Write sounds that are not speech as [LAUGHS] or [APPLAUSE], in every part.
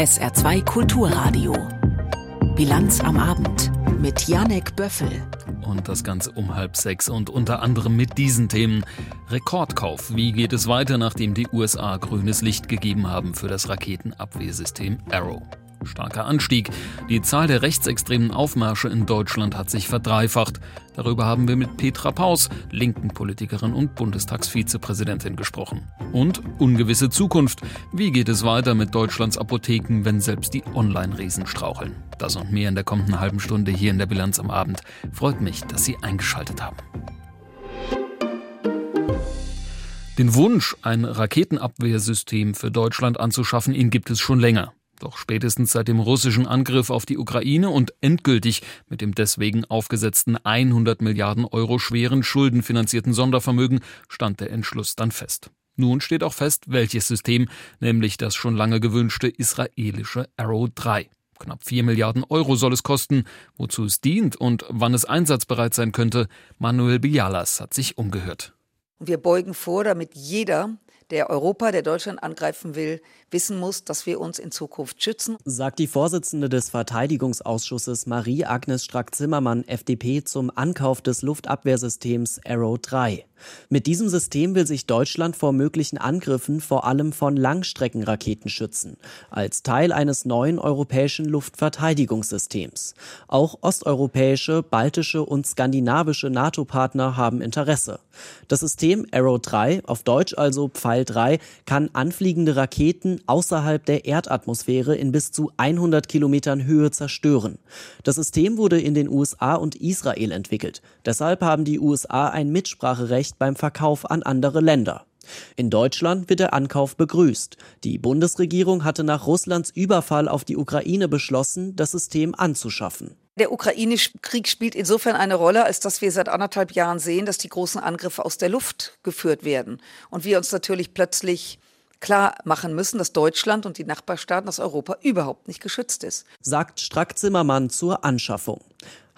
SR2 Kulturradio. Bilanz am Abend mit Janek Böffel. Und das Ganze um halb sechs und unter anderem mit diesen Themen. Rekordkauf. Wie geht es weiter, nachdem die USA grünes Licht gegeben haben für das Raketenabwehrsystem Arrow? Starker Anstieg. Die Zahl der rechtsextremen Aufmärsche in Deutschland hat sich verdreifacht. Darüber haben wir mit Petra Paus, linken Politikerin und Bundestagsvizepräsidentin, gesprochen. Und ungewisse Zukunft. Wie geht es weiter mit Deutschlands Apotheken, wenn selbst die Online-Riesen straucheln? Das und mehr in der kommenden halben Stunde hier in der Bilanz am Abend. Freut mich, dass Sie eingeschaltet haben. Den Wunsch, ein Raketenabwehrsystem für Deutschland anzuschaffen, ihn gibt es schon länger. Doch spätestens seit dem russischen Angriff auf die Ukraine und endgültig mit dem deswegen aufgesetzten 100 Milliarden Euro schweren schuldenfinanzierten Sondervermögen stand der Entschluss dann fest. Nun steht auch fest, welches System, nämlich das schon lange gewünschte israelische Arrow 3. Knapp 4 Milliarden Euro soll es kosten. Wozu es dient und wann es einsatzbereit sein könnte, Manuel Bialas hat sich umgehört. Wir beugen vor, damit jeder, der Europa, der Deutschland angreifen will, wissen muss, dass wir uns in Zukunft schützen. Sagt die Vorsitzende des Verteidigungsausschusses Marie-Agnes Strack-Zimmermann, FDP, zum Ankauf des Luftabwehrsystems Arrow 3. Mit diesem System will sich Deutschland vor möglichen Angriffen vor allem von Langstreckenraketen schützen, als Teil eines neuen europäischen Luftverteidigungssystems. Auch osteuropäische, baltische und skandinavische NATO-Partner haben Interesse. Das System Arrow 3, auf Deutsch also Pfeil 3, kann anfliegende Raketen außerhalb der Erdatmosphäre in bis zu 100 Kilometern Höhe zerstören. Das System wurde in den USA und Israel entwickelt. Deshalb haben die USA ein Mitspracherecht beim Verkauf an andere Länder. In Deutschland wird der Ankauf begrüßt. Die Bundesregierung hatte nach Russlands Überfall auf die Ukraine beschlossen, das System anzuschaffen. Der ukrainische Krieg spielt insofern eine Rolle, als dass wir seit anderthalb Jahren sehen, dass die großen Angriffe aus der Luft geführt werden. Und wir uns natürlich plötzlich klar machen müssen, dass Deutschland und die Nachbarstaaten aus Europa überhaupt nicht geschützt ist. Sagt Strack-Zimmermann zur Anschaffung.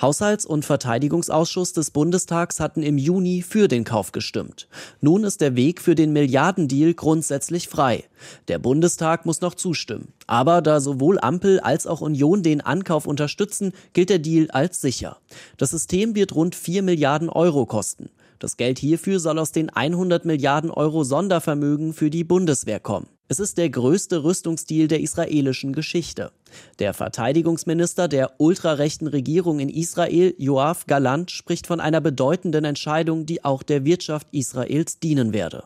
Haushalts- und Verteidigungsausschuss des Bundestags hatten im Juni für den Kauf gestimmt. Nun ist der Weg für den Milliardendeal grundsätzlich frei. Der Bundestag muss noch zustimmen. Aber da sowohl Ampel als auch Union den Ankauf unterstützen, gilt der Deal als sicher. Das System wird rund 4 Milliarden Euro kosten. Das Geld hierfür soll aus den 100 Milliarden Euro Sondervermögen für die Bundeswehr kommen. Es ist der größte Rüstungsdeal der israelischen Geschichte. Der Verteidigungsminister der ultrarechten Regierung in Israel, Joaf Galant, spricht von einer bedeutenden Entscheidung, die auch der Wirtschaft Israels dienen werde.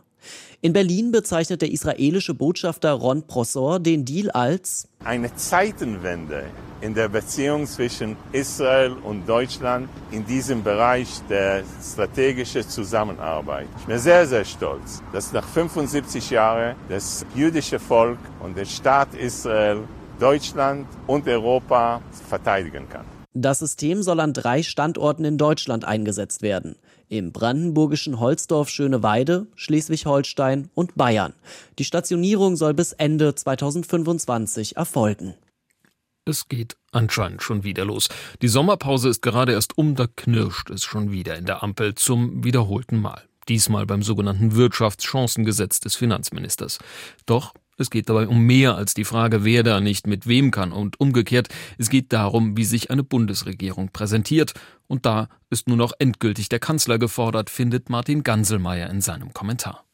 In Berlin bezeichnet der israelische Botschafter Ron Prosor den Deal als eine Zeitenwende in der Beziehung zwischen Israel und Deutschland in diesem Bereich der strategischen Zusammenarbeit. Ich bin sehr, sehr stolz, dass nach 75 Jahren das jüdische Volk und der Staat Israel Deutschland und Europa verteidigen kann. Das System soll an drei Standorten in Deutschland eingesetzt werden. Im brandenburgischen Holzdorf Schöneweide, Schleswig-Holstein und Bayern. Die Stationierung soll bis Ende 2025 erfolgen. Es geht anscheinend schon wieder los. Die Sommerpause ist gerade erst um, da knirscht es schon wieder in der Ampel zum wiederholten Mal. Diesmal beim sogenannten Wirtschaftschancengesetz des Finanzministers. Doch es geht dabei um mehr als die Frage, wer da nicht mit wem kann und umgekehrt, es geht darum, wie sich eine Bundesregierung präsentiert. Und da ist nun auch endgültig der Kanzler gefordert, findet Martin Ganselmeier in seinem Kommentar.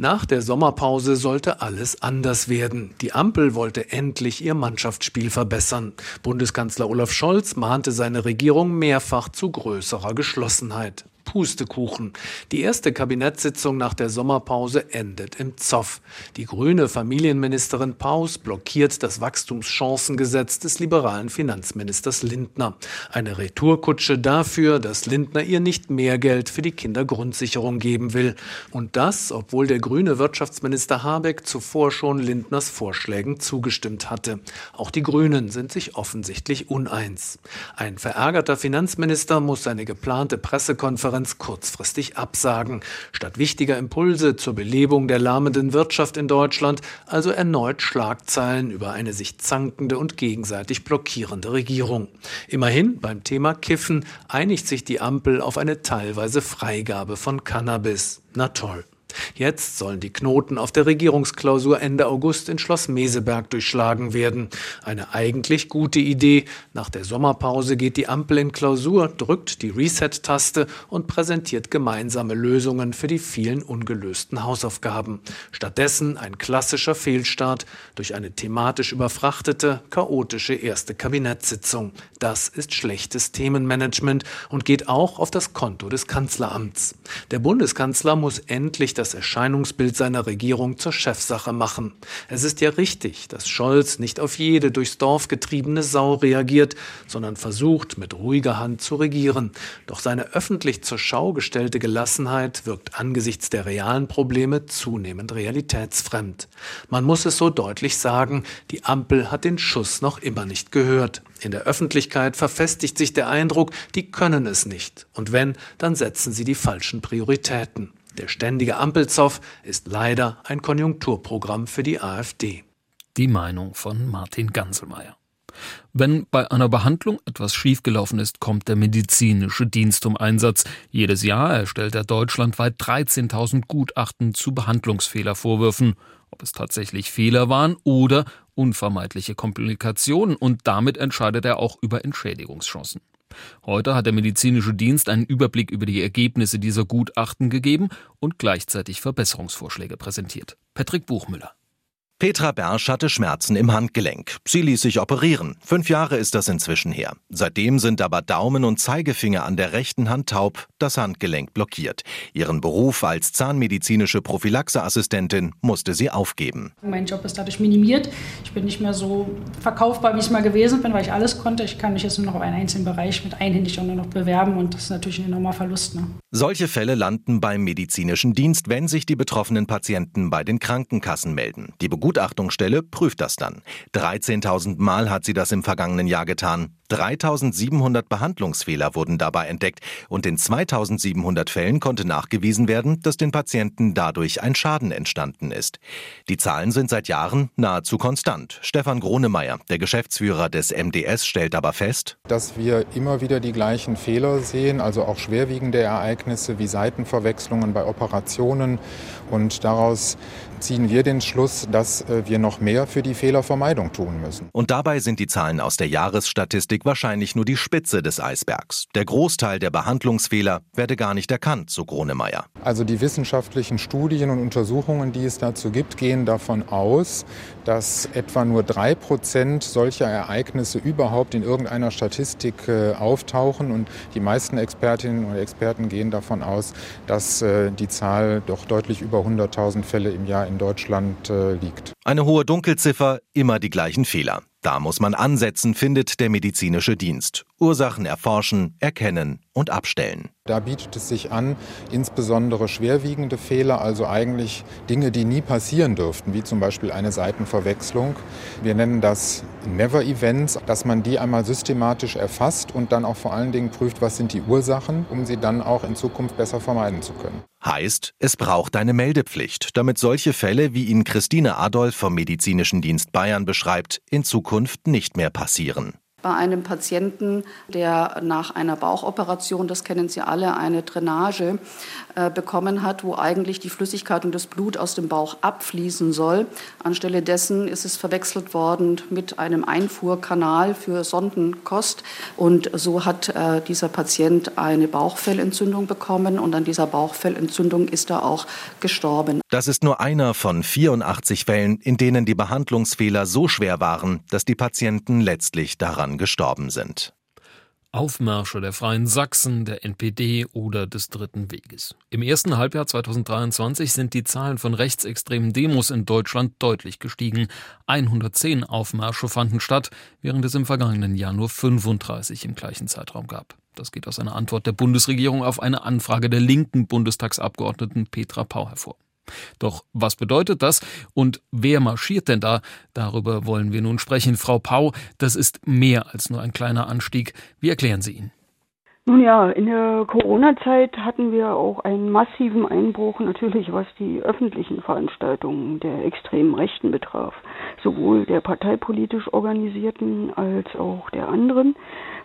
Nach der Sommerpause sollte alles anders werden. Die Ampel wollte endlich ihr Mannschaftsspiel verbessern. Bundeskanzler Olaf Scholz mahnte seine Regierung mehrfach zu größerer Geschlossenheit. Pustekuchen. Die erste Kabinettssitzung nach der Sommerpause endet im Zoff. Die grüne Familienministerin Paus blockiert das Wachstumschancengesetz des liberalen Finanzministers Lindner. Eine Retourkutsche dafür, dass Lindner ihr nicht mehr Geld für die Kindergrundsicherung geben will. Und das, obwohl der grüne Wirtschaftsminister Habeck zuvor schon Lindners Vorschlägen zugestimmt hatte. Auch die Grünen sind sich offensichtlich uneins. Ein verärgerter Finanzminister muss seine geplante Pressekonferenz Konferenz kurzfristig absagen. Statt wichtiger Impulse zur Belebung der lahmenden Wirtschaft in Deutschland also erneut Schlagzeilen über eine sich zankende und gegenseitig blockierende Regierung. Immerhin beim Thema Kiffen einigt sich die Ampel auf eine teilweise Freigabe von Cannabis. Na toll. Jetzt sollen die Knoten auf der Regierungsklausur Ende August in Schloss Meseberg durchschlagen werden. Eine eigentlich gute Idee. Nach der Sommerpause geht die Ampel in Klausur, drückt die Reset-Taste und präsentiert gemeinsame Lösungen für die vielen ungelösten Hausaufgaben. Stattdessen ein klassischer Fehlstart durch eine thematisch überfrachtete, chaotische erste Kabinettssitzung. Das ist schlechtes Themenmanagement und geht auch auf das Konto des Kanzleramts. Der Bundeskanzler muss endlich das Erscheinungsbild seiner Regierung zur Chefsache machen. Es ist ja richtig, dass Scholz nicht auf jede durchs Dorf getriebene Sau reagiert, sondern versucht, mit ruhiger Hand zu regieren. Doch seine öffentlich zur Schau gestellte Gelassenheit wirkt angesichts der realen Probleme zunehmend realitätsfremd. Man muss es so deutlich sagen, die Ampel hat den Schuss noch immer nicht gehört. In der Öffentlichkeit verfestigt sich der Eindruck, die können es nicht. Und wenn, dann setzen sie die falschen Prioritäten. Der ständige Ampelzoff ist leider ein Konjunkturprogramm für die AfD. Die Meinung von Martin Ganselmeier. Wenn bei einer Behandlung etwas schiefgelaufen ist, kommt der medizinische Dienst um Einsatz. Jedes Jahr erstellt er deutschlandweit 13.000 Gutachten zu Behandlungsfehlervorwürfen. Ob es tatsächlich Fehler waren oder unvermeidliche Komplikationen und damit entscheidet er auch über Entschädigungschancen. Heute hat der medizinische Dienst einen Überblick über die Ergebnisse dieser Gutachten gegeben und gleichzeitig Verbesserungsvorschläge präsentiert. Patrick Buchmüller. Petra Bersch hatte Schmerzen im Handgelenk. Sie ließ sich operieren. Fünf Jahre ist das inzwischen her. Seitdem sind aber Daumen und Zeigefinger an der rechten Hand taub, das Handgelenk blockiert. Ihren Beruf als zahnmedizinische Prophylaxeassistentin musste sie aufgeben. Mein Job ist dadurch minimiert. Ich bin nicht mehr so verkaufbar, wie ich mal gewesen bin, weil ich alles konnte. Ich kann mich jetzt nur noch auf einen einzelnen Bereich mit einhändig nur noch bewerben und das ist natürlich ein enormer Verlust. Ne? Solche Fälle landen beim medizinischen Dienst, wenn sich die betroffenen Patienten bei den Krankenkassen melden. Die Begutachtungsstelle prüft das dann. 13.000 Mal hat sie das im vergangenen Jahr getan. 3700 Behandlungsfehler wurden dabei entdeckt und in 2700 Fällen konnte nachgewiesen werden, dass den Patienten dadurch ein Schaden entstanden ist. Die Zahlen sind seit Jahren nahezu konstant. Stefan Gronemeyer, der Geschäftsführer des MDS, stellt aber fest, dass wir immer wieder die gleichen Fehler sehen, also auch schwerwiegende Ereignisse wie Seitenverwechslungen bei Operationen und daraus ziehen wir den Schluss, dass äh, wir noch mehr für die Fehlervermeidung tun müssen. Und dabei sind die Zahlen aus der Jahresstatistik wahrscheinlich nur die Spitze des Eisbergs. Der Großteil der Behandlungsfehler werde gar nicht erkannt, so Gronemeyer. Also die wissenschaftlichen Studien und Untersuchungen, die es dazu gibt, gehen davon aus, dass etwa nur drei Prozent solcher Ereignisse überhaupt in irgendeiner Statistik äh, auftauchen. Und die meisten Expertinnen und Experten gehen davon aus, dass äh, die Zahl doch deutlich über 100.000 Fälle im Jahr in Deutschland äh, liegt. Eine hohe Dunkelziffer, immer die gleichen Fehler. Da muss man ansetzen, findet der medizinische Dienst. Ursachen erforschen, erkennen und abstellen. Da bietet es sich an, insbesondere schwerwiegende Fehler, also eigentlich Dinge, die nie passieren dürften, wie zum Beispiel eine Seitenverwechslung. Wir nennen das Never Events, dass man die einmal systematisch erfasst und dann auch vor allen Dingen prüft, was sind die Ursachen, um sie dann auch in Zukunft besser vermeiden zu können. Heißt, es braucht eine Meldepflicht, damit solche Fälle, wie ihn Christine Adolf vom Medizinischen Dienst Bayern beschreibt, in Zukunft nicht mehr passieren bei einem Patienten, der nach einer Bauchoperation, das kennen Sie alle, eine Drainage äh, bekommen hat, wo eigentlich die Flüssigkeit und das Blut aus dem Bauch abfließen soll. Anstelle dessen ist es verwechselt worden mit einem Einfuhrkanal für Sondenkost. Und so hat äh, dieser Patient eine Bauchfellentzündung bekommen und an dieser Bauchfellentzündung ist er auch gestorben. Das ist nur einer von 84 Fällen, in denen die Behandlungsfehler so schwer waren, dass die Patienten letztlich daran daran gestorben sind. Aufmärsche der Freien Sachsen, der NPD oder des Dritten Weges. Im ersten Halbjahr 2023 sind die Zahlen von rechtsextremen Demos in Deutschland deutlich gestiegen. 110 Aufmärsche fanden statt, während es im vergangenen Jahr nur 35 im gleichen Zeitraum gab. Das geht aus einer Antwort der Bundesregierung auf eine Anfrage der linken Bundestagsabgeordneten Petra Pau hervor. Doch was bedeutet das und wer marschiert denn da? Darüber wollen wir nun sprechen. Frau Pau, das ist mehr als nur ein kleiner Anstieg. Wie erklären Sie ihn? Nun ja, in der Corona-Zeit hatten wir auch einen massiven Einbruch, natürlich was die öffentlichen Veranstaltungen der extremen Rechten betraf, sowohl der parteipolitisch organisierten als auch der anderen.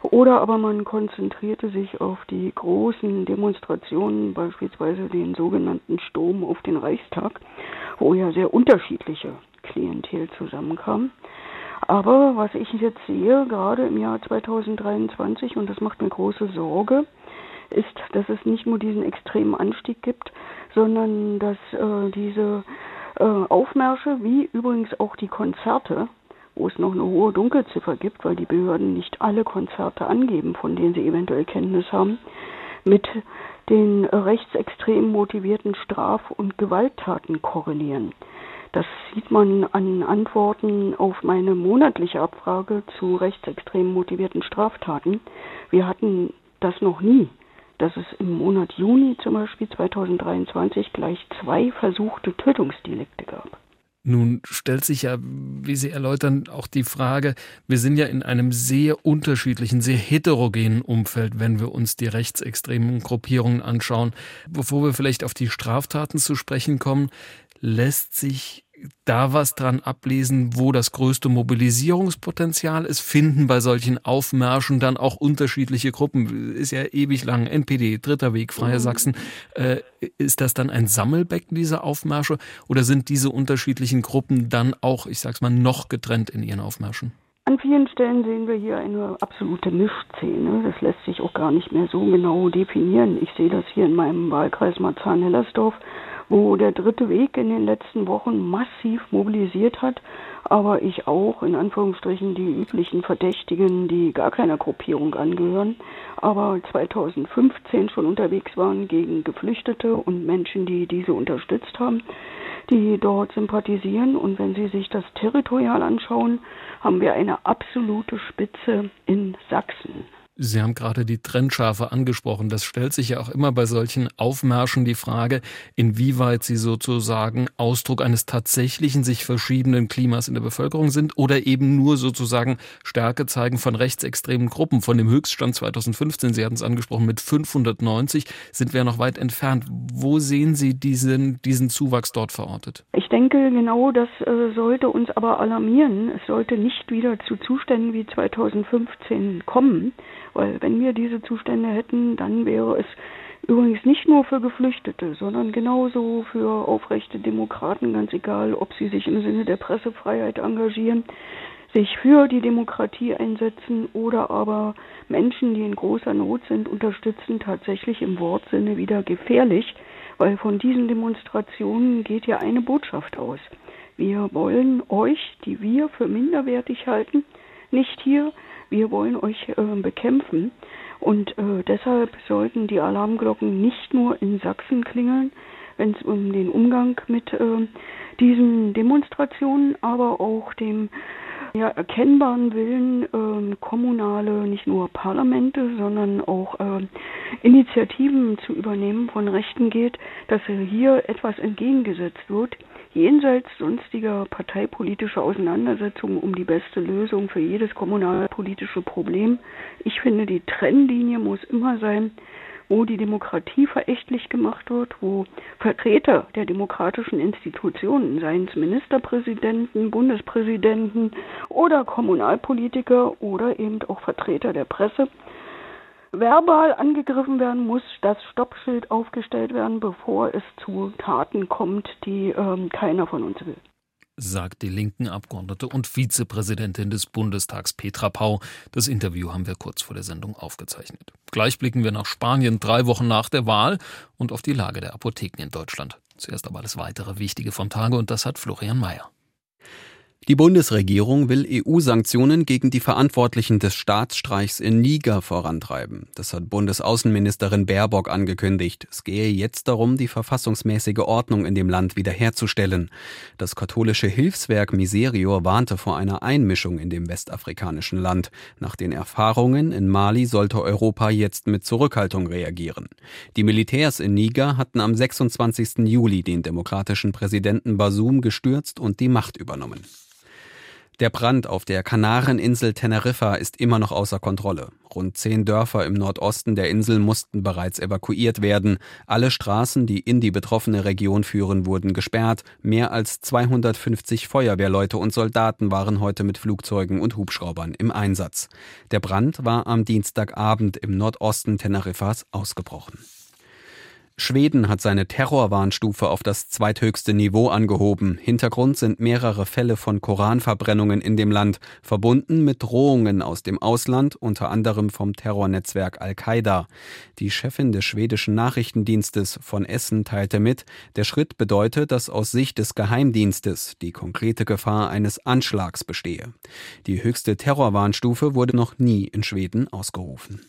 Oder aber man konzentrierte sich auf die großen Demonstrationen, beispielsweise den sogenannten Sturm auf den Reichstag, wo ja sehr unterschiedliche Klientel zusammenkam. Aber was ich jetzt sehe, gerade im Jahr 2023, und das macht mir große Sorge, ist, dass es nicht nur diesen extremen Anstieg gibt, sondern dass äh, diese äh, Aufmärsche, wie übrigens auch die Konzerte, wo es noch eine hohe Dunkelziffer gibt, weil die Behörden nicht alle Konzerte angeben, von denen sie eventuell Kenntnis haben, mit den rechtsextrem motivierten Straf- und Gewalttaten korrelieren. Das sieht man an Antworten auf meine monatliche Abfrage zu rechtsextrem motivierten Straftaten. Wir hatten das noch nie, dass es im Monat Juni zum Beispiel 2023 gleich zwei versuchte Tötungsdelikte gab. Nun stellt sich ja, wie Sie erläutern, auch die Frage, wir sind ja in einem sehr unterschiedlichen, sehr heterogenen Umfeld, wenn wir uns die rechtsextremen Gruppierungen anschauen. Bevor wir vielleicht auf die Straftaten zu sprechen kommen, lässt sich da was dran ablesen, wo das größte Mobilisierungspotenzial ist? Finden bei solchen Aufmärschen dann auch unterschiedliche Gruppen? Ist ja ewig lang, NPD, Dritter Weg, Freie mhm. Sachsen. Äh, ist das dann ein Sammelbecken dieser Aufmärsche oder sind diese unterschiedlichen Gruppen dann auch, ich sag's mal, noch getrennt in ihren Aufmärschen? An vielen Stellen sehen wir hier eine absolute Mischszene. Das lässt sich auch gar nicht mehr so genau definieren. Ich sehe das hier in meinem Wahlkreis Marzahn-Hellersdorf wo der dritte Weg in den letzten Wochen massiv mobilisiert hat, aber ich auch in Anführungsstrichen die üblichen Verdächtigen, die gar keiner Gruppierung angehören, aber 2015 schon unterwegs waren gegen Geflüchtete und Menschen, die diese unterstützt haben, die dort sympathisieren. Und wenn Sie sich das territorial anschauen, haben wir eine absolute Spitze in Sachsen. Sie haben gerade die Trennschärfe angesprochen. Das stellt sich ja auch immer bei solchen Aufmärschen die Frage, inwieweit sie sozusagen Ausdruck eines tatsächlichen sich verschiebenden Klimas in der Bevölkerung sind oder eben nur sozusagen Stärke zeigen von rechtsextremen Gruppen. Von dem Höchststand 2015, Sie hatten es angesprochen, mit 590 sind wir noch weit entfernt. Wo sehen Sie diesen, diesen Zuwachs dort verortet? Ich denke, genau das äh, sollte uns aber alarmieren. Es sollte nicht wieder zu Zuständen wie 2015 kommen. Weil wenn wir diese Zustände hätten, dann wäre es übrigens nicht nur für Geflüchtete, sondern genauso für aufrechte Demokraten, ganz egal, ob sie sich im Sinne der Pressefreiheit engagieren, sich für die Demokratie einsetzen oder aber Menschen, die in großer Not sind, unterstützen, tatsächlich im Wortsinne wieder gefährlich, weil von diesen Demonstrationen geht ja eine Botschaft aus. Wir wollen euch, die wir für minderwertig halten, nicht hier wir wollen euch äh, bekämpfen. Und äh, deshalb sollten die Alarmglocken nicht nur in Sachsen klingeln, wenn es um den Umgang mit äh, diesen Demonstrationen, aber auch dem ja, erkennbaren Willen, äh, kommunale, nicht nur Parlamente, sondern auch äh, Initiativen zu übernehmen von Rechten geht, dass hier etwas entgegengesetzt wird, jenseits sonstiger parteipolitischer Auseinandersetzungen um die beste Lösung für jedes kommunalpolitische Problem. Ich finde, die Trennlinie muss immer sein, wo die Demokratie verächtlich gemacht wird, wo Vertreter der demokratischen Institutionen, seien es Ministerpräsidenten, Bundespräsidenten oder Kommunalpolitiker oder eben auch Vertreter der Presse, verbal angegriffen werden, muss das Stoppschild aufgestellt werden, bevor es zu Taten kommt, die ähm, keiner von uns will sagt die linken Abgeordnete und Vizepräsidentin des Bundestags Petra Pau. Das Interview haben wir kurz vor der Sendung aufgezeichnet. Gleich blicken wir nach Spanien, drei Wochen nach der Wahl und auf die Lage der Apotheken in Deutschland. Zuerst aber alles weitere Wichtige vom Tage und das hat Florian Mayer. Die Bundesregierung will EU-Sanktionen gegen die Verantwortlichen des Staatsstreichs in Niger vorantreiben. Das hat Bundesaußenministerin Baerbock angekündigt. Es gehe jetzt darum, die verfassungsmäßige Ordnung in dem Land wiederherzustellen. Das katholische Hilfswerk Miserior warnte vor einer Einmischung in dem westafrikanischen Land. Nach den Erfahrungen in Mali sollte Europa jetzt mit Zurückhaltung reagieren. Die Militärs in Niger hatten am 26. Juli den demokratischen Präsidenten Basum gestürzt und die Macht übernommen. Der Brand auf der Kanareninsel Teneriffa ist immer noch außer Kontrolle. Rund zehn Dörfer im Nordosten der Insel mussten bereits evakuiert werden. Alle Straßen, die in die betroffene Region führen, wurden gesperrt. Mehr als 250 Feuerwehrleute und Soldaten waren heute mit Flugzeugen und Hubschraubern im Einsatz. Der Brand war am Dienstagabend im Nordosten Teneriffas ausgebrochen. Schweden hat seine Terrorwarnstufe auf das zweithöchste Niveau angehoben. Hintergrund sind mehrere Fälle von Koranverbrennungen in dem Land, verbunden mit Drohungen aus dem Ausland, unter anderem vom Terrornetzwerk Al-Qaida. Die Chefin des schwedischen Nachrichtendienstes von Essen teilte mit, der Schritt bedeute, dass aus Sicht des Geheimdienstes die konkrete Gefahr eines Anschlags bestehe. Die höchste Terrorwarnstufe wurde noch nie in Schweden ausgerufen.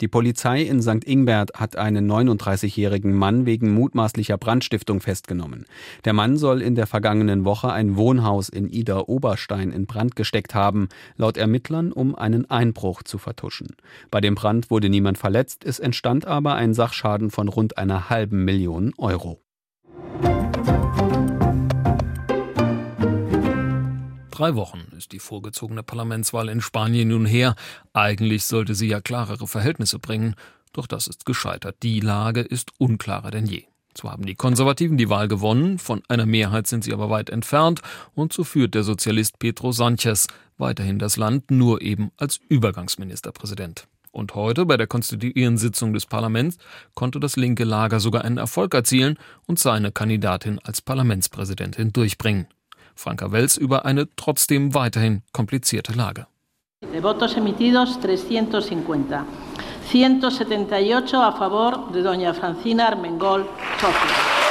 Die Polizei in St. Ingbert hat einen 39-jährigen Mann wegen mutmaßlicher Brandstiftung festgenommen. Der Mann soll in der vergangenen Woche ein Wohnhaus in Ida Oberstein in Brand gesteckt haben, laut Ermittlern, um einen Einbruch zu vertuschen. Bei dem Brand wurde niemand verletzt, es entstand aber ein Sachschaden von rund einer halben Million Euro. Drei Wochen ist die vorgezogene Parlamentswahl in Spanien nun her. Eigentlich sollte sie ja klarere Verhältnisse bringen, doch das ist gescheitert. Die Lage ist unklarer denn je. Zwar haben die Konservativen die Wahl gewonnen, von einer Mehrheit sind sie aber weit entfernt, und so führt der Sozialist Pedro Sánchez weiterhin das Land, nur eben als Übergangsministerpräsident. Und heute bei der konstituierenden Sitzung des Parlaments konnte das linke Lager sogar einen Erfolg erzielen und seine Kandidatin als Parlamentspräsidentin durchbringen. Franka Wels über eine trotzdem weiterhin komplizierte Lage. De votos emitidos 350. 178 a favor de doña Francina Armengol Sofia.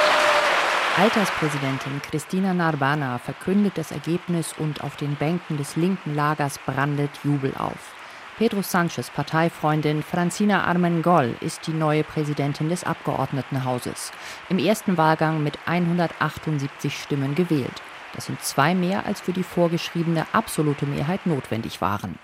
Alterspräsidentin Christina Narbana verkündet das Ergebnis und auf den Bänken des linken Lagers brandet Jubel auf. Pedro Sanchez Parteifreundin Francina Armengol ist die neue Präsidentin des Abgeordnetenhauses. Im ersten Wahlgang mit 178 Stimmen gewählt. Das sind zwei mehr, als für die vorgeschriebene absolute Mehrheit notwendig waren.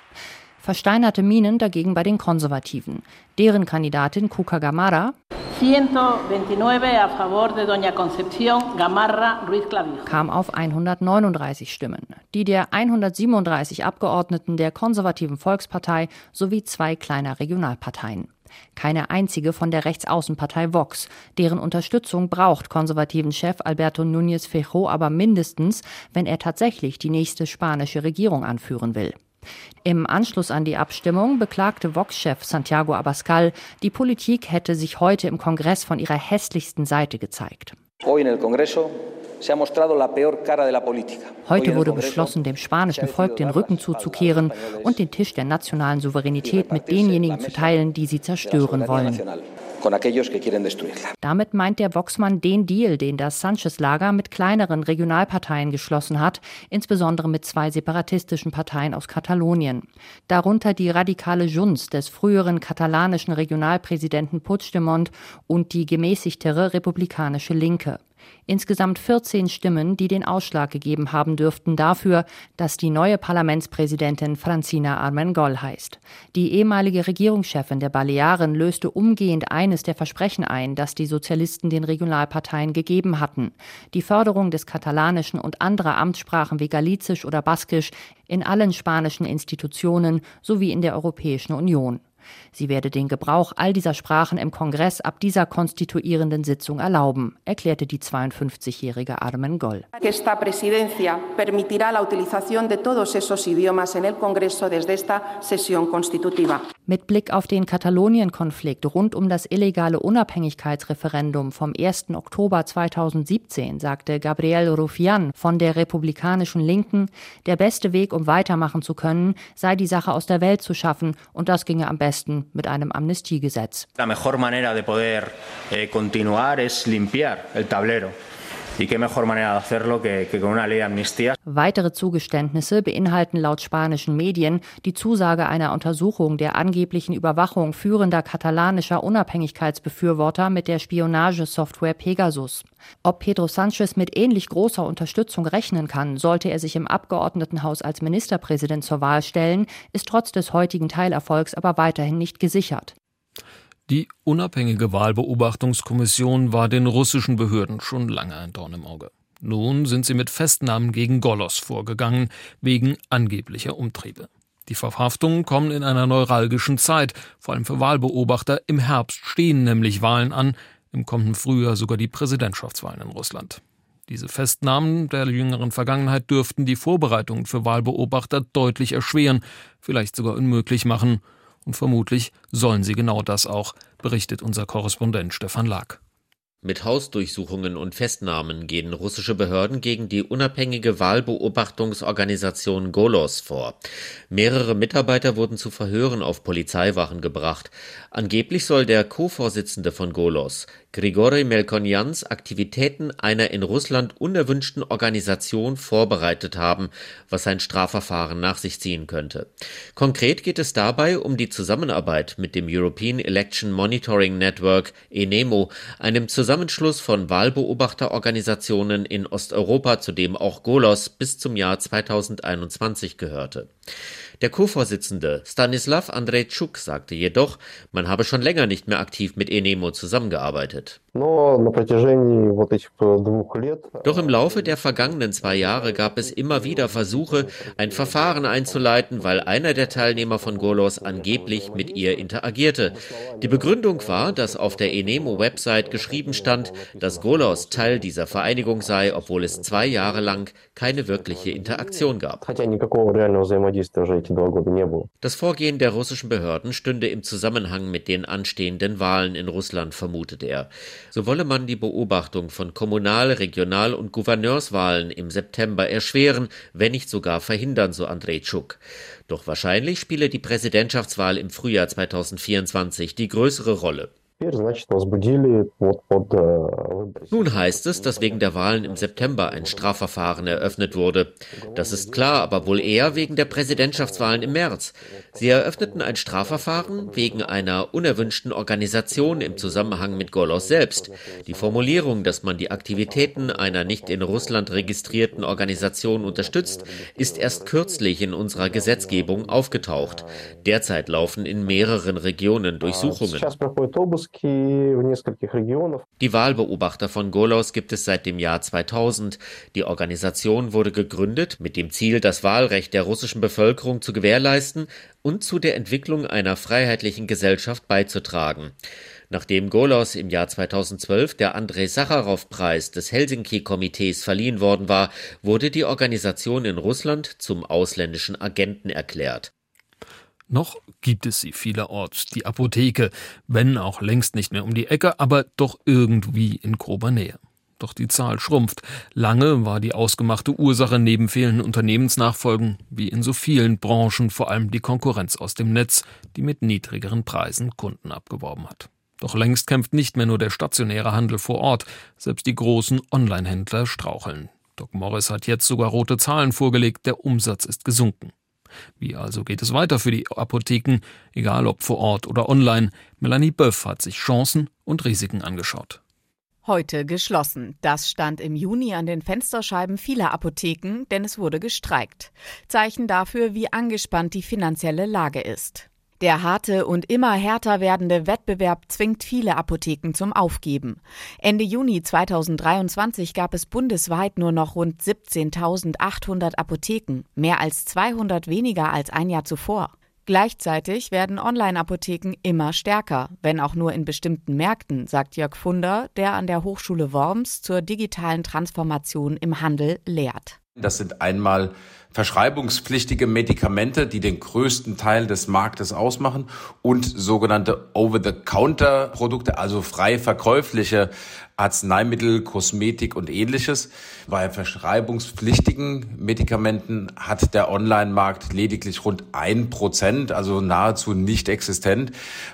Versteinerte Minen dagegen bei den Konservativen. Deren Kandidatin Cuca Gamarra 129 a favor de Doña Concepción Gamarra Ruiz Clavijo. kam auf 139 Stimmen. Die der 137 Abgeordneten der konservativen Volkspartei sowie zwei kleiner Regionalparteien. Keine einzige von der Rechtsaußenpartei Vox. Deren Unterstützung braucht konservativen Chef Alberto Núñez Feijó aber mindestens, wenn er tatsächlich die nächste spanische Regierung anführen will. Im Anschluss an die Abstimmung beklagte Vox-Chef Santiago Abascal, die Politik hätte sich heute im Kongress von ihrer hässlichsten Seite gezeigt. Heute wurde beschlossen, dem spanischen Volk den Rücken zuzukehren und den Tisch der nationalen Souveränität mit denjenigen zu teilen, die sie zerstören wollen. Damit meint der Voxmann den Deal, den das Sanchez-Lager mit kleineren Regionalparteien geschlossen hat, insbesondere mit zwei separatistischen Parteien aus Katalonien. Darunter die radikale Junts des früheren katalanischen Regionalpräsidenten Puigdemont und die gemäßigtere republikanische Linke. Insgesamt 14 Stimmen, die den Ausschlag gegeben haben dürften dafür, dass die neue Parlamentspräsidentin Francina Armengol heißt. Die ehemalige Regierungschefin der Balearen löste umgehend eines der Versprechen ein, das die Sozialisten den Regionalparteien gegeben hatten. Die Förderung des Katalanischen und anderer Amtssprachen wie Galizisch oder Baskisch in allen spanischen Institutionen sowie in der Europäischen Union. Sie werde den Gebrauch all dieser Sprachen im Kongress ab dieser konstituierenden Sitzung erlauben, erklärte die 52-jährige Armen Goll. Esta presidencia permitirá la utilización de todos esos idiomas en el Congreso desde esta sesión constitutiva. Mit Blick auf den Katalonien-Konflikt rund um das illegale Unabhängigkeitsreferendum vom 1. Oktober 2017 sagte Gabriel Rufián von der republikanischen Linken, der beste Weg, um weitermachen zu können, sei die Sache aus der Welt zu schaffen und das ginge am besten mit einem Amnestiegesetz. La mejor manera de poder eh, continuar es limpiar el tablero. Weitere Zugeständnisse beinhalten laut spanischen Medien die Zusage einer Untersuchung der angeblichen Überwachung führender katalanischer Unabhängigkeitsbefürworter mit der Spionagesoftware Pegasus. Ob Pedro Sanchez mit ähnlich großer Unterstützung rechnen kann, sollte er sich im Abgeordnetenhaus als Ministerpräsident zur Wahl stellen, ist trotz des heutigen Teilerfolgs aber weiterhin nicht gesichert. Die unabhängige Wahlbeobachtungskommission war den russischen Behörden schon lange ein Dorn im Auge. Nun sind sie mit Festnahmen gegen Golos vorgegangen, wegen angeblicher Umtriebe. Die Verhaftungen kommen in einer neuralgischen Zeit, vor allem für Wahlbeobachter. Im Herbst stehen nämlich Wahlen an, im kommenden Frühjahr sogar die Präsidentschaftswahlen in Russland. Diese Festnahmen der jüngeren Vergangenheit dürften die Vorbereitungen für Wahlbeobachter deutlich erschweren, vielleicht sogar unmöglich machen. Und vermutlich sollen sie genau das auch, berichtet unser Korrespondent Stefan Lag. Mit Hausdurchsuchungen und Festnahmen gehen russische Behörden gegen die unabhängige Wahlbeobachtungsorganisation Golos vor. Mehrere Mitarbeiter wurden zu Verhören auf Polizeiwachen gebracht. Angeblich soll der Co-Vorsitzende von Golos, Grigori Melkonjans, Aktivitäten einer in Russland unerwünschten Organisation vorbereitet haben, was ein Strafverfahren nach sich ziehen könnte. Konkret geht es dabei um die Zusammenarbeit mit dem European Election Monitoring Network ENEMO, einem Zusammenschluss von Wahlbeobachterorganisationen in Osteuropa, zu dem auch Golos bis zum Jahr 2021 gehörte. Der Co-Vorsitzende Stanislav Andrejczuk sagte jedoch, man habe schon länger nicht mehr aktiv mit Enemo zusammengearbeitet. Doch im Laufe der vergangenen zwei Jahre gab es immer wieder Versuche, ein Verfahren einzuleiten, weil einer der Teilnehmer von Golos angeblich mit ihr interagierte. Die Begründung war, dass auf der Enemo-Website geschrieben stand, dass Golos Teil dieser Vereinigung sei, obwohl es zwei Jahre lang keine wirkliche Interaktion gab. Das Vorgehen der russischen Behörden stünde im Zusammenhang mit den anstehenden Wahlen in Russland, vermutet er. So wolle man die Beobachtung von Kommunal-, Regional- und Gouverneurswahlen im September erschweren, wenn nicht sogar verhindern, so Andrejczuk. Doch wahrscheinlich spiele die Präsidentschaftswahl im Frühjahr 2024 die größere Rolle. Э, Nun heißt es, dass wegen der Wahlen im September ein Strafverfahren eröffnet wurde. Das ist klar, aber wohl eher wegen der Präsidentschaftswahlen im März. Sie eröffneten ein Strafverfahren wegen einer unerwünschten Organisation im Zusammenhang mit Golos selbst. Die Formulierung, dass man die Aktivitäten einer nicht in Russland registrierten Organisation unterstützt, ist erst kürzlich in unserer Gesetzgebung aufgetaucht. Derzeit laufen in mehreren Regionen Durchsuchungen. Die Wahlbeobachter von Golos gibt es seit dem Jahr 2000. Die Organisation wurde gegründet mit dem Ziel, das Wahlrecht der russischen Bevölkerung zu gewährleisten und zu der Entwicklung einer freiheitlichen Gesellschaft beizutragen. Nachdem Golos im Jahr 2012 der Andrei Sacharow-Preis des Helsinki-Komitees verliehen worden war, wurde die Organisation in Russland zum ausländischen Agenten erklärt. Noch gibt es sie vielerorts, die Apotheke, wenn auch längst nicht mehr um die Ecke, aber doch irgendwie in grober Nähe. Doch die Zahl schrumpft. Lange war die ausgemachte Ursache neben fehlenden Unternehmensnachfolgen, wie in so vielen Branchen, vor allem die Konkurrenz aus dem Netz, die mit niedrigeren Preisen Kunden abgeworben hat. Doch längst kämpft nicht mehr nur der stationäre Handel vor Ort, selbst die großen Online-Händler straucheln. Doc Morris hat jetzt sogar rote Zahlen vorgelegt, der Umsatz ist gesunken. Wie also geht es weiter für die Apotheken, egal ob vor Ort oder online? Melanie Böff hat sich Chancen und Risiken angeschaut. Heute geschlossen. Das stand im Juni an den Fensterscheiben vieler Apotheken, denn es wurde gestreikt. Zeichen dafür, wie angespannt die finanzielle Lage ist. Der harte und immer härter werdende Wettbewerb zwingt viele Apotheken zum Aufgeben. Ende Juni 2023 gab es bundesweit nur noch rund 17.800 Apotheken, mehr als 200 weniger als ein Jahr zuvor. Gleichzeitig werden Online-Apotheken immer stärker, wenn auch nur in bestimmten Märkten, sagt Jörg Funder, der an der Hochschule Worms zur digitalen Transformation im Handel lehrt. Das sind einmal verschreibungspflichtige Medikamente, die den größten Teil des Marktes ausmachen und sogenannte Over-the-Counter-Produkte, also frei verkäufliche Arzneimittel, Kosmetik und ähnliches. Bei verschreibungspflichtigen Medikamenten hat der Online-Markt lediglich rund ein Prozent, also nahezu nicht existent.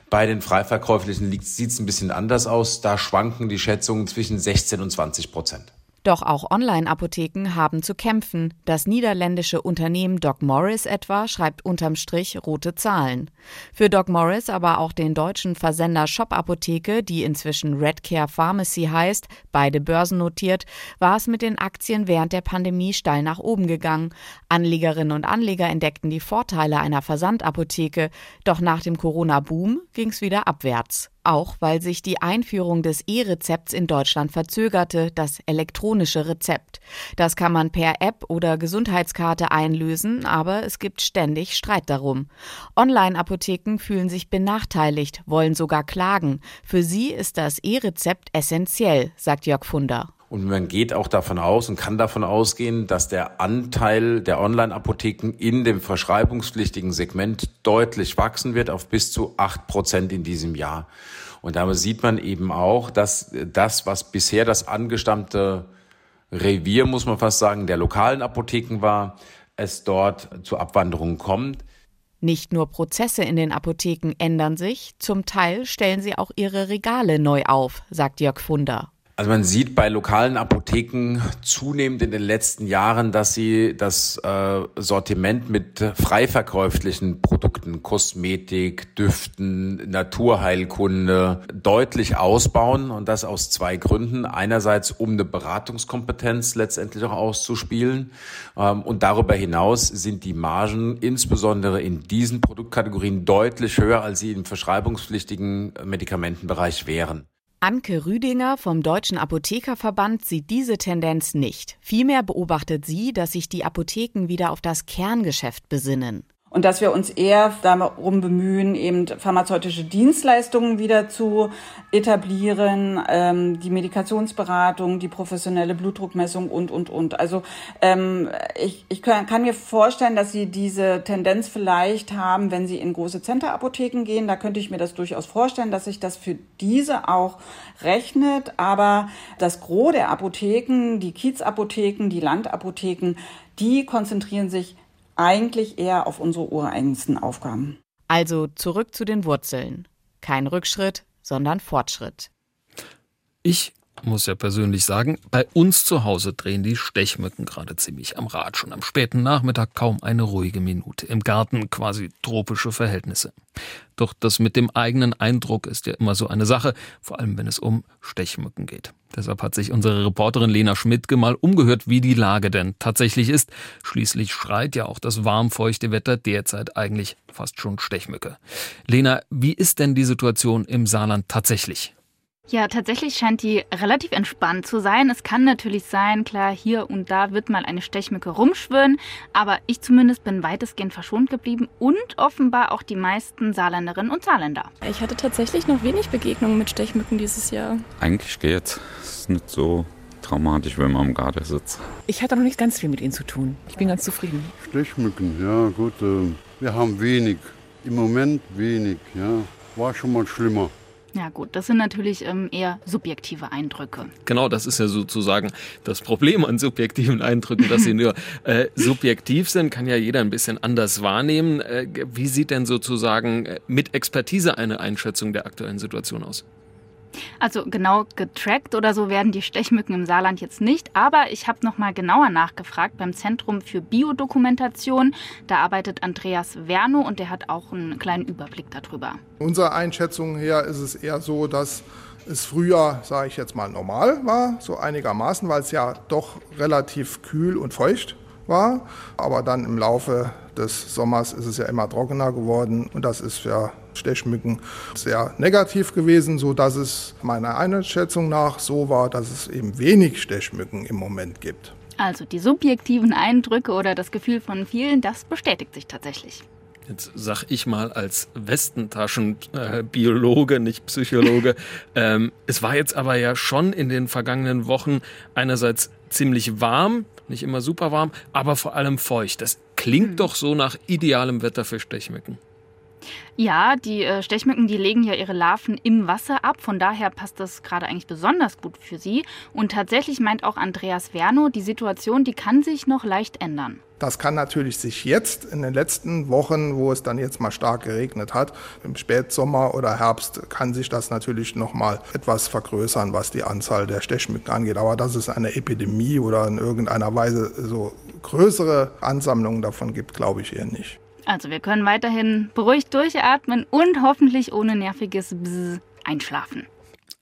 Bei den frei verkäuflichen sieht es ein bisschen anders aus. Da schwanken die Schätzungen zwischen 16 und 20 Prozent. Doch auch Online-Apotheken haben zu kämpfen. Das niederländische Unternehmen Doc Morris etwa schreibt unterm Strich rote Zahlen. Für Doc Morris, aber auch den deutschen Versender Shop Apotheke, die inzwischen Redcare Pharmacy heißt, beide börsennotiert, war es mit den Aktien während der Pandemie steil nach oben gegangen. Anlegerinnen und Anleger entdeckten die Vorteile einer Versandapotheke. Doch nach dem Corona-Boom ging es wieder abwärts. Auch weil sich die Einführung des E-Rezepts in Deutschland verzögerte, das elektronische Rezept. Das kann man per App oder Gesundheitskarte einlösen, aber es gibt ständig Streit darum. Online-Apotheken fühlen sich benachteiligt, wollen sogar klagen. Für sie ist das E-Rezept essentiell, sagt Jörg Funder. Und man geht auch davon aus und kann davon ausgehen, dass der Anteil der Online-Apotheken in dem verschreibungspflichtigen Segment deutlich wachsen wird auf bis zu acht Prozent in diesem Jahr. Und damit sieht man eben auch, dass das, was bisher das angestammte Revier, muss man fast sagen, der lokalen Apotheken war, es dort zu Abwanderungen kommt. Nicht nur Prozesse in den Apotheken ändern sich, zum Teil stellen sie auch ihre Regale neu auf, sagt Jörg Funder. Also man sieht bei lokalen Apotheken zunehmend in den letzten Jahren, dass sie das äh, Sortiment mit freiverkäuflichen Produkten, Kosmetik, Düften, Naturheilkunde deutlich ausbauen und das aus zwei Gründen. Einerseits, um eine Beratungskompetenz letztendlich auch auszuspielen ähm, und darüber hinaus sind die Margen insbesondere in diesen Produktkategorien deutlich höher, als sie im verschreibungspflichtigen Medikamentenbereich wären. Anke Rüdinger vom Deutschen Apothekerverband sieht diese Tendenz nicht. Vielmehr beobachtet sie, dass sich die Apotheken wieder auf das Kerngeschäft besinnen und dass wir uns eher darum bemühen, eben pharmazeutische Dienstleistungen wieder zu etablieren, ähm, die Medikationsberatung, die professionelle Blutdruckmessung und, und, und. Also ähm, ich, ich kann, kann mir vorstellen, dass Sie diese Tendenz vielleicht haben, wenn Sie in große Center-Apotheken gehen. Da könnte ich mir das durchaus vorstellen, dass sich das für diese auch rechnet. Aber das Gros der Apotheken, die Kiezapotheken, die Landapotheken, die konzentrieren sich eigentlich eher auf unsere ureigensten Aufgaben. Also zurück zu den Wurzeln. Kein Rückschritt, sondern Fortschritt. Ich muss ja persönlich sagen, bei uns zu Hause drehen die Stechmücken gerade ziemlich am Rad. Schon am späten Nachmittag kaum eine ruhige Minute. Im Garten quasi tropische Verhältnisse. Doch das mit dem eigenen Eindruck ist ja immer so eine Sache, vor allem wenn es um Stechmücken geht. Deshalb hat sich unsere Reporterin Lena Schmidtke mal umgehört, wie die Lage denn tatsächlich ist. Schließlich schreit ja auch das warmfeuchte Wetter derzeit eigentlich fast schon Stechmücke. Lena, wie ist denn die Situation im Saarland tatsächlich? Ja, tatsächlich scheint die relativ entspannt zu sein. Es kann natürlich sein, klar, hier und da wird mal eine Stechmücke rumschwirren, aber ich zumindest bin weitestgehend verschont geblieben und offenbar auch die meisten Saarländerinnen und Saarländer. Ich hatte tatsächlich noch wenig Begegnungen mit Stechmücken dieses Jahr. Eigentlich geht's. Es ist nicht so traumatisch, wenn man im Garten sitzt. Ich hatte noch nicht ganz viel mit ihnen zu tun. Ich bin ganz zufrieden. Stechmücken, ja gut. Äh, wir haben wenig. Im Moment wenig, ja. War schon mal schlimmer. Ja gut, das sind natürlich ähm, eher subjektive Eindrücke. Genau, das ist ja sozusagen das Problem an subjektiven Eindrücken, dass sie [LAUGHS] nur äh, subjektiv sind, kann ja jeder ein bisschen anders wahrnehmen. Äh, wie sieht denn sozusagen äh, mit Expertise eine Einschätzung der aktuellen Situation aus? Also genau getrackt oder so werden die Stechmücken im Saarland jetzt nicht, aber ich habe noch mal genauer nachgefragt beim Zentrum für Biodokumentation. Da arbeitet Andreas Werno und der hat auch einen kleinen Überblick darüber. Unserer Einschätzung her ist es eher so, dass es früher, sage ich jetzt mal, normal war, so einigermaßen, weil es ja doch relativ kühl und feucht war. Aber dann im Laufe des Sommers ist es ja immer trockener geworden und das ist für Stechmücken sehr negativ gewesen, sodass es meiner Einschätzung nach so war, dass es eben wenig Stechmücken im Moment gibt. Also die subjektiven Eindrücke oder das Gefühl von vielen, das bestätigt sich tatsächlich. Jetzt sag ich mal als Westentaschenbiologe, äh, nicht Psychologe. [LAUGHS] ähm, es war jetzt aber ja schon in den vergangenen Wochen einerseits ziemlich warm, nicht immer super warm, aber vor allem feucht. Das klingt hm. doch so nach idealem Wetter für Stechmücken. Ja, die äh, Stechmücken, die legen ja ihre Larven im Wasser ab. Von daher passt das gerade eigentlich besonders gut für sie. Und tatsächlich meint auch Andreas Verno, die Situation, die kann sich noch leicht ändern. Das kann natürlich sich jetzt in den letzten Wochen, wo es dann jetzt mal stark geregnet hat, im Spätsommer oder Herbst, kann sich das natürlich noch mal etwas vergrößern, was die Anzahl der Stechmücken angeht. Aber dass es eine Epidemie oder in irgendeiner Weise so größere Ansammlungen davon gibt, glaube ich eher nicht. Also wir können weiterhin beruhigt durchatmen und hoffentlich ohne nerviges Bzz einschlafen.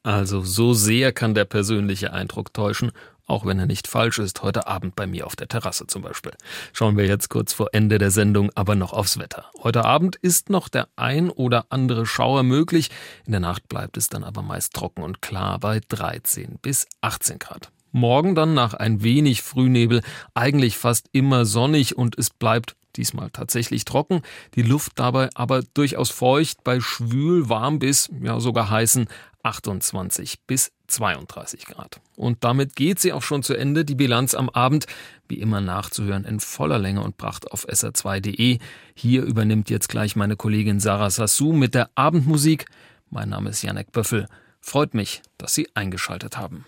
Also so sehr kann der persönliche Eindruck täuschen, auch wenn er nicht falsch ist, heute Abend bei mir auf der Terrasse zum Beispiel. Schauen wir jetzt kurz vor Ende der Sendung aber noch aufs Wetter. Heute Abend ist noch der ein oder andere Schauer möglich. In der Nacht bleibt es dann aber meist trocken und klar bei 13 bis 18 Grad. Morgen dann nach ein wenig Frühnebel eigentlich fast immer sonnig und es bleibt diesmal tatsächlich trocken, die Luft dabei aber durchaus feucht bei schwül, warm bis ja sogar heißen 28 bis 32 Grad. Und damit geht sie auch schon zu Ende, die Bilanz am Abend, wie immer nachzuhören in voller Länge und Pracht auf sr2.de. Hier übernimmt jetzt gleich meine Kollegin Sarah Sassou mit der Abendmusik. Mein Name ist Janek Böffel. Freut mich, dass Sie eingeschaltet haben.